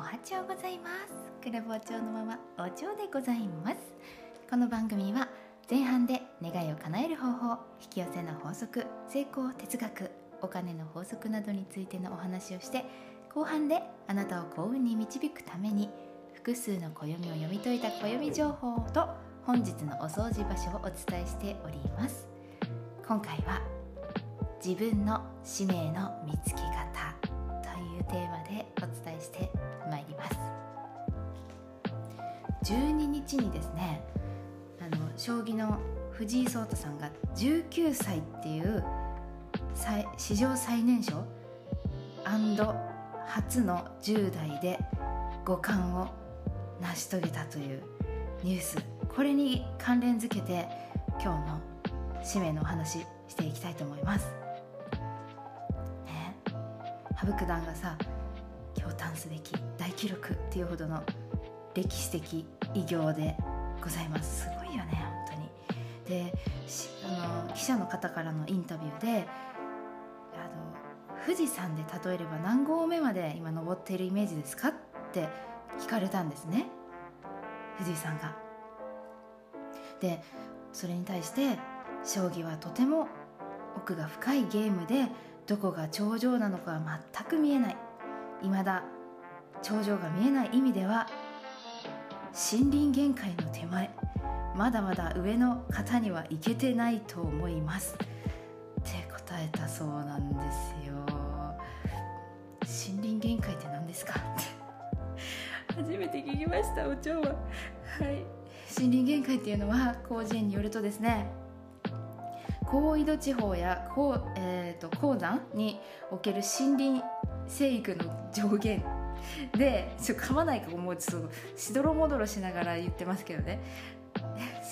はちょうございます。クラブお蝶のままお蝶でございます。この番組は前半で願いを叶える方法引き寄せの法則成功哲学お金の法則などについてのお話をして後半であなたを幸運に導くために複数の暦を読み解いた暦情報と本日のお掃除場所をお伝えしております。今回は自分の使命の見つけ方いうテーマでお伝えしてまいります12日にですねあの将棋の藤井聡太さんが19歳っていう史上最年少初の10代で五冠を成し遂げたというニュースこれに関連づけて今日の使命のお話していきたいと思います。羽生九段がさ驚嘆すべき大記録っていうほどの歴史的偉業でございます。すごいよね本当に。であの記者の方からのインタビューであの富士山で例えれば何合目まで今登っているイメージですかって聞かれたんですね。藤井さんが。でそれに対して将棋はとても奥が深いゲームでどこが頂上なのかは全く見えない。未だ頂上が見えない意味では森林限界の手前まだまだ上の方には行けてないと思います。って答えたそうなんですよ。森林限界って何ですか？初めて聞きましたお蝶は。はい。森林限界っていうのは広辞苑によるとですね高緯度地方や高,、えーと、高山における森林生育の上限でちょっと噛まないかもうちょっとしどろもどろしながら言ってますけどね。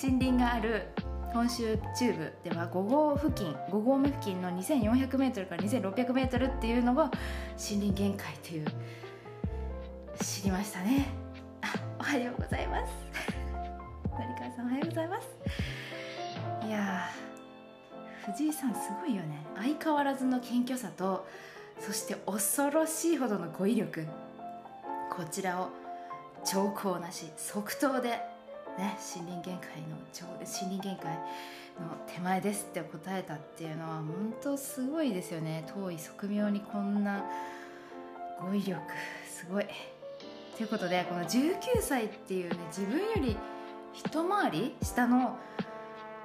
森林がある本州中部では5号付近5合目付近の 2400m から 2600m っていうのが森林限界という知りましたね。おはようございます。成川さんおはようございます。いや藤井さんすごいよね。相変わらずの謙虚さとそして恐ろしいほどの語彙力。こちらを兆候なし即答で、ね、森林限界の森林限界の手前ですって答えたっていうのは本当すごいですよね。遠い側面にこんな語彙力すごい。ということでこの19歳っていうね自分より一回り下の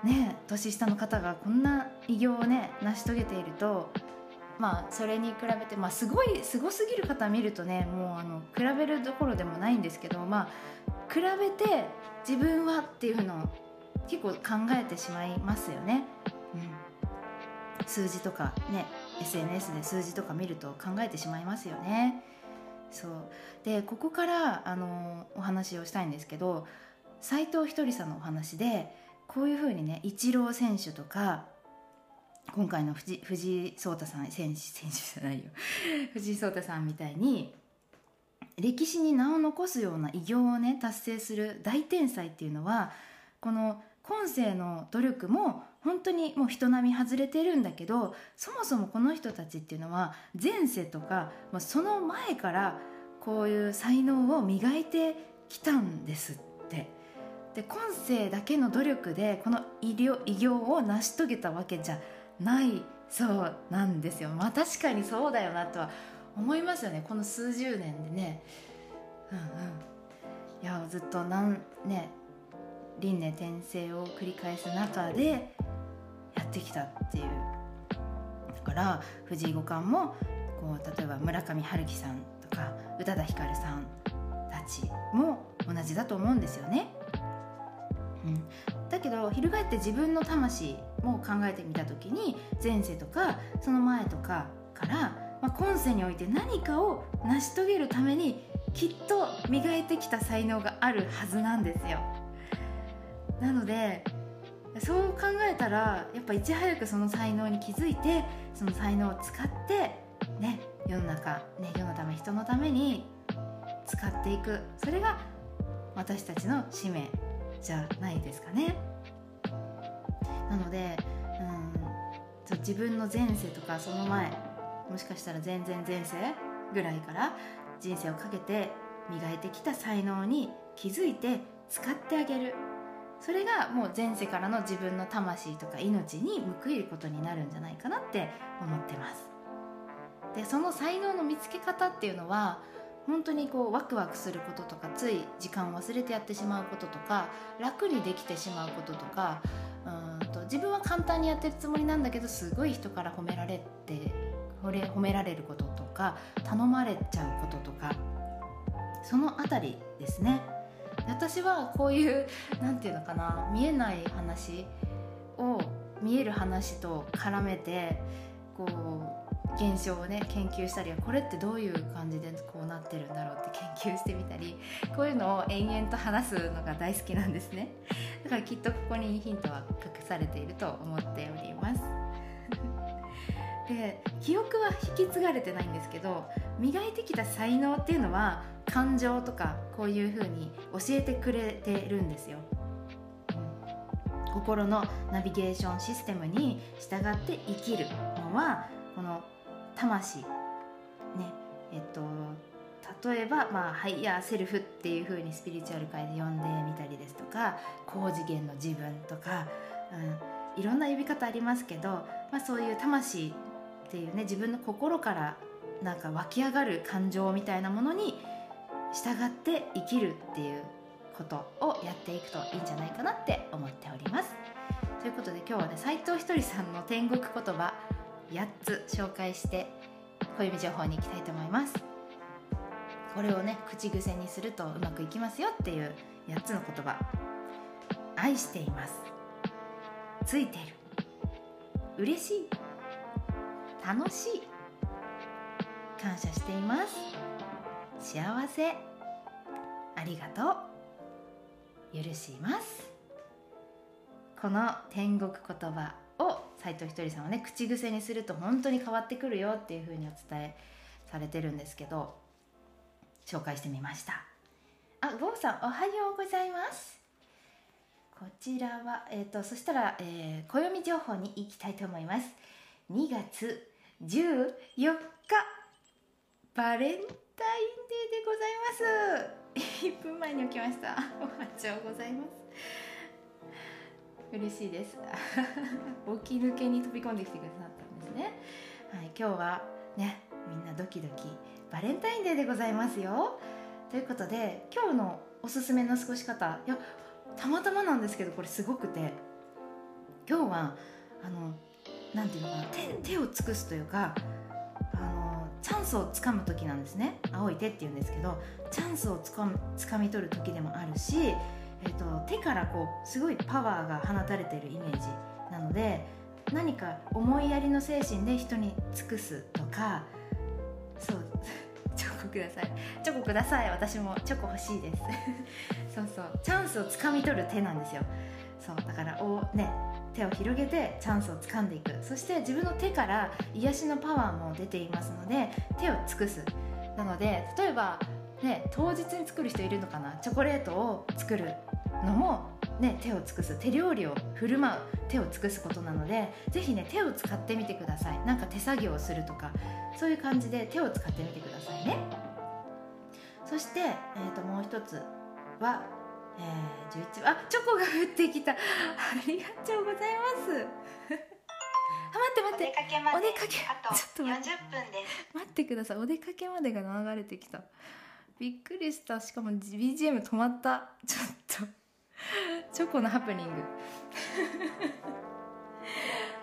ね年下の方がこんな偉業をね成し遂げているとまあそれに比べて、まあ、すごいすごすぎる方見るとねもうあの比べるどころでもないんですけどまあ比べて自分はっていうのを結構考えてしまいますよね。うん、数字とかね SNS で数字とか見ると考えてしまいますよね。そうでここからあのお話をしたいんですけど斎藤ひとりさんのお話でこういうふうにねイチロー選手とか今回の藤井聡太さん選手選手じゃないよ。藤井聡太さんみたいに歴史に名を残すような偉業をね達成する大天才っていうのはこの今世の努力も本当にもう人並み外れてるんだけどそもそもこの人たちっていうのは前世とか、まあ、その前からこういう才能を磨いてきたんです。ってで今世だけの努力でこの偉業を成し遂げたわけじゃないそうなんですよ。まあ確かにそうだよなとは思いますよね。この数十年でね。うんうん。いやずっとなんね輪廻転生を繰り返す中でやってきたっていう。だから藤井五冠もこう例えば村上春樹さんとか宇多田ヒカルさんたちも同じだと思うんですよね。うん、だけど翻って自分の魂も考えてみた時に前世とかその前とかから、まあ、今世において何かを成し遂げるためにきっと磨いてきた才能があるはずなんですよ。なのでそう考えたらやっぱいち早くその才能に気づいてその才能を使ってね世の中、ね、世のため人のために使っていく。それが私たちの使命。じゃないですかね。なので、うん、自分の前世とかその前もしかしたら全然前世ぐらいから人生をかけて磨いてきた才能に気づいて使ってあげるそれがもう前世からの自分の魂とか命に報いることになるんじゃないかなって思ってますでその才能の見つけ方っていうのは本当にこうワクワクすることとかつい時間を忘れてやってしまうこととか楽にできてしまうこととかうんと自分は簡単にやってるつもりなんだけどすごい人から褒められて褒められることとか頼まれちゃうこととかその辺りですね。私はこういう何て言うのかな見えない話を見える話と絡めてこう現象をね研究したりこれってどういう感じでこうなってるんだろうって研究してみたりこういうのを延々と話すのが大好きなんですね。だからきっとここにヒントは隠されていると思っております。で記憶は引き継がれてないんですけど磨いてきた才能っていうのは感情とかこういうふうに教えてくれてるんですよ、心のナビゲーションシステムに従って生きるのは魂ねえっと例えば、まあ、 higher self っていう風にスピリチュアル界で呼んでみたりですとか高次元の自分とか、うん、いろんな呼び方ありますけど、まあ、そういう魂っていうね自分の心からなんか湧き上がる感情みたいなものに従って生きるっていうことをやっていくといいんじゃないかなって思っております。ということで今日はね斉藤ひとりさんの天国言葉8つ紹介して小指情報に行きたいと思います。これをね口癖にするとうまくいきますよっていう8つの言葉。愛しています。ついてる。嬉しい。楽しい。感謝しています。幸せ。ありがとう。許します。この天国言葉。斎藤ひとりさんはね口癖にすると本当に変わってくるよっていうふうにお伝えされてるんですけど紹介してみました。あゴーさんおはようございます。こちらは、えーと、そしたら、えー、暦情報に行きたいと思います。2月14日バレンタインデーでございます。1分前に起きました。おはようございます。嬉しいです。起き抜けに飛び込んできてくださったんですね、はい、今日はねみんなドキドキ。バレンタインデーでございますよ。ということで今日のおすすめの過ごし方いやたまたまなんですけどこれすごくて。今日はあのなんていうのかな手手を尽くすというかあのチャンスをつかむ時なんですね。青い手っていうんですけどチャンスをつかつかみ取る時でもあるしえーと、手からこうすごいパワーが放たれているイメージなので何か思いやりの精神で人に尽くすとかそう チョコください。チョコください。私もチョコ欲しいです。そうそう。チャンスをつかみ取る手なんですよ。そう。だからお、ね、手を広げてチャンスをつかんでいく。そして自分の手から癒しのパワーも出ていますので手を尽くす。なので例えばね、当日に作る人いるのかな？チョコレートを作る。のも、ね、手を尽くす手料理を振る舞う手を尽くすことなのでぜひね手を使ってみてください。なんか手作業をするとかそういう感じで手を使ってみてくださいね。そして、えー、ともう一つは、えー、11あチョコが降ってきた。ありがとうございます。あ待って待って。お出かけあと40分です。待ってください。お出かけまでが流れてきた。びっくりした。しかも BGM 止まった。ちょっと チョコのハプニング。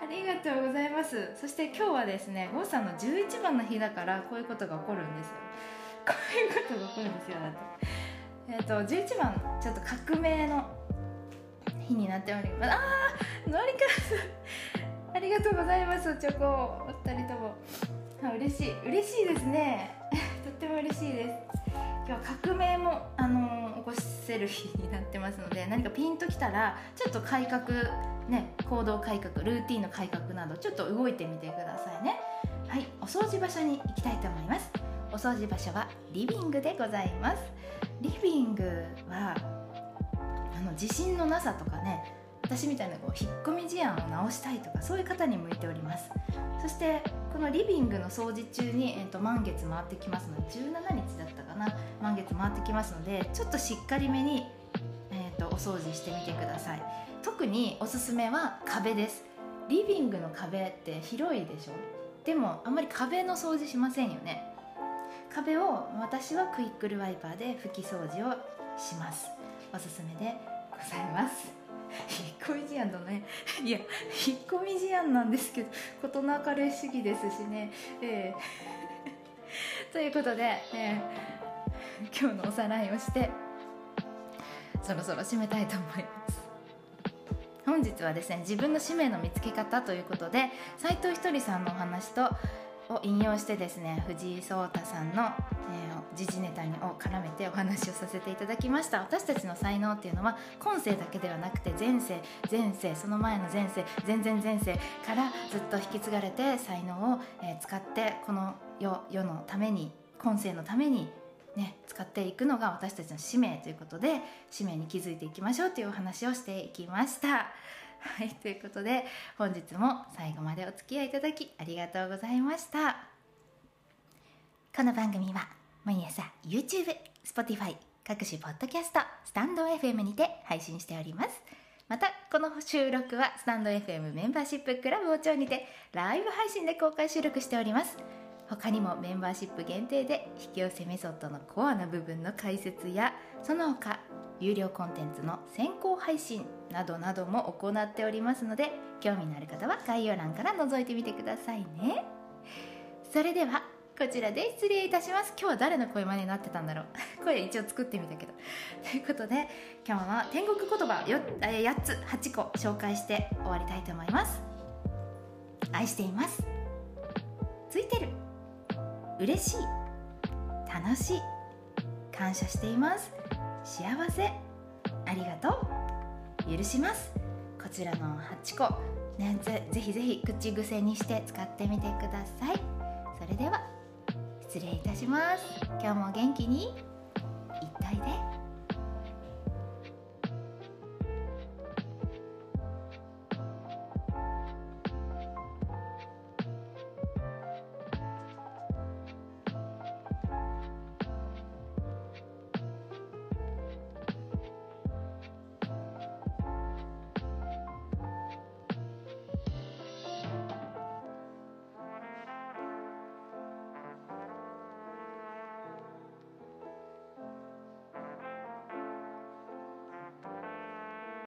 ありがとうございます。そして今日はですね郷さんの11番の日だからこういうことが起こるんですよ。こういうことが起こるんですよだって。えっ、ー、と11番ちょっと革命の日になっております。ああのりかすありがとうございますチョコお二人とも。あ嬉しい。嬉しいですね。とっても嬉しいです。今日は革命も、あの起こせる日になってますので何かピンときたらちょっと改革ね行動改革ルーティンの改革などちょっと動いてみてくださいね。はいお掃除場所に行きたいと思います。お掃除場所はリビングでございます。リビングはあの自信のなさとかね私みたいなこう引っ込み思案を直したいとかそういう方に向いております。そしてこのリビングの掃除中に、えー、と満月回ってきますので17日だったかな。満月回ってきますのでちょっとしっかりめに、えー、とお掃除してみてください。特におすすめは壁です。リビングの壁って広いでしょ。でもあんまり壁の掃除しませんよね。壁を私はクイックルワイパーで拭き掃除をします。おすすめでございます。引っ込み思案だね。いや引っ込み思案なんですけど事の明るい主義ですしね。えー、ということで、えー、今日のおさらいをしてそろそろ締めたいと思います。本日はですね自分の使命の見つけ方ということで斉藤ひとりさんのお話とを引用してですね藤井聡太さんの、えー、時事ネタにを絡めてお話をさせていただきました私たちの才能っていうのは今世だけではなくて前世前世その前の前世前々前世からずっと引き継がれて才能を、えー、使ってこの世世のために今世のためにね、使っていくのが私たちの使命ということで使命に気づいていきましょうというお話をしていきました。はい、ということで本日も最後までお付き合いいただきありがとうございました。この番組は毎朝 YouTube、Spotify 各種ポッドキャストスタンド FM にて配信しております。またこの収録はスタンド FM メンバーシップクラブ王朝にてライブ配信で公開収録しております。他にもメンバーシップ限定で引き寄せメソッドのコアな部分の解説やその他有料コンテンツの先行配信などなども行っておりますので興味のある方は概要欄から覗いてみてくださいね。それではこちらで失礼いたします。今日は誰の声真似になってたんだろう。声一応作ってみたけど。ということで今日は天国言葉 8, 8つ8個紹介して終わりたいと思います。愛しています。ついてる。嬉しい。楽しい。感謝しています。幸せ。ありがとう。許します。こちらの8個ねぜぜひぜひ口癖にして使ってみてください。それでは失礼いたします。今日も元気に。いっといで。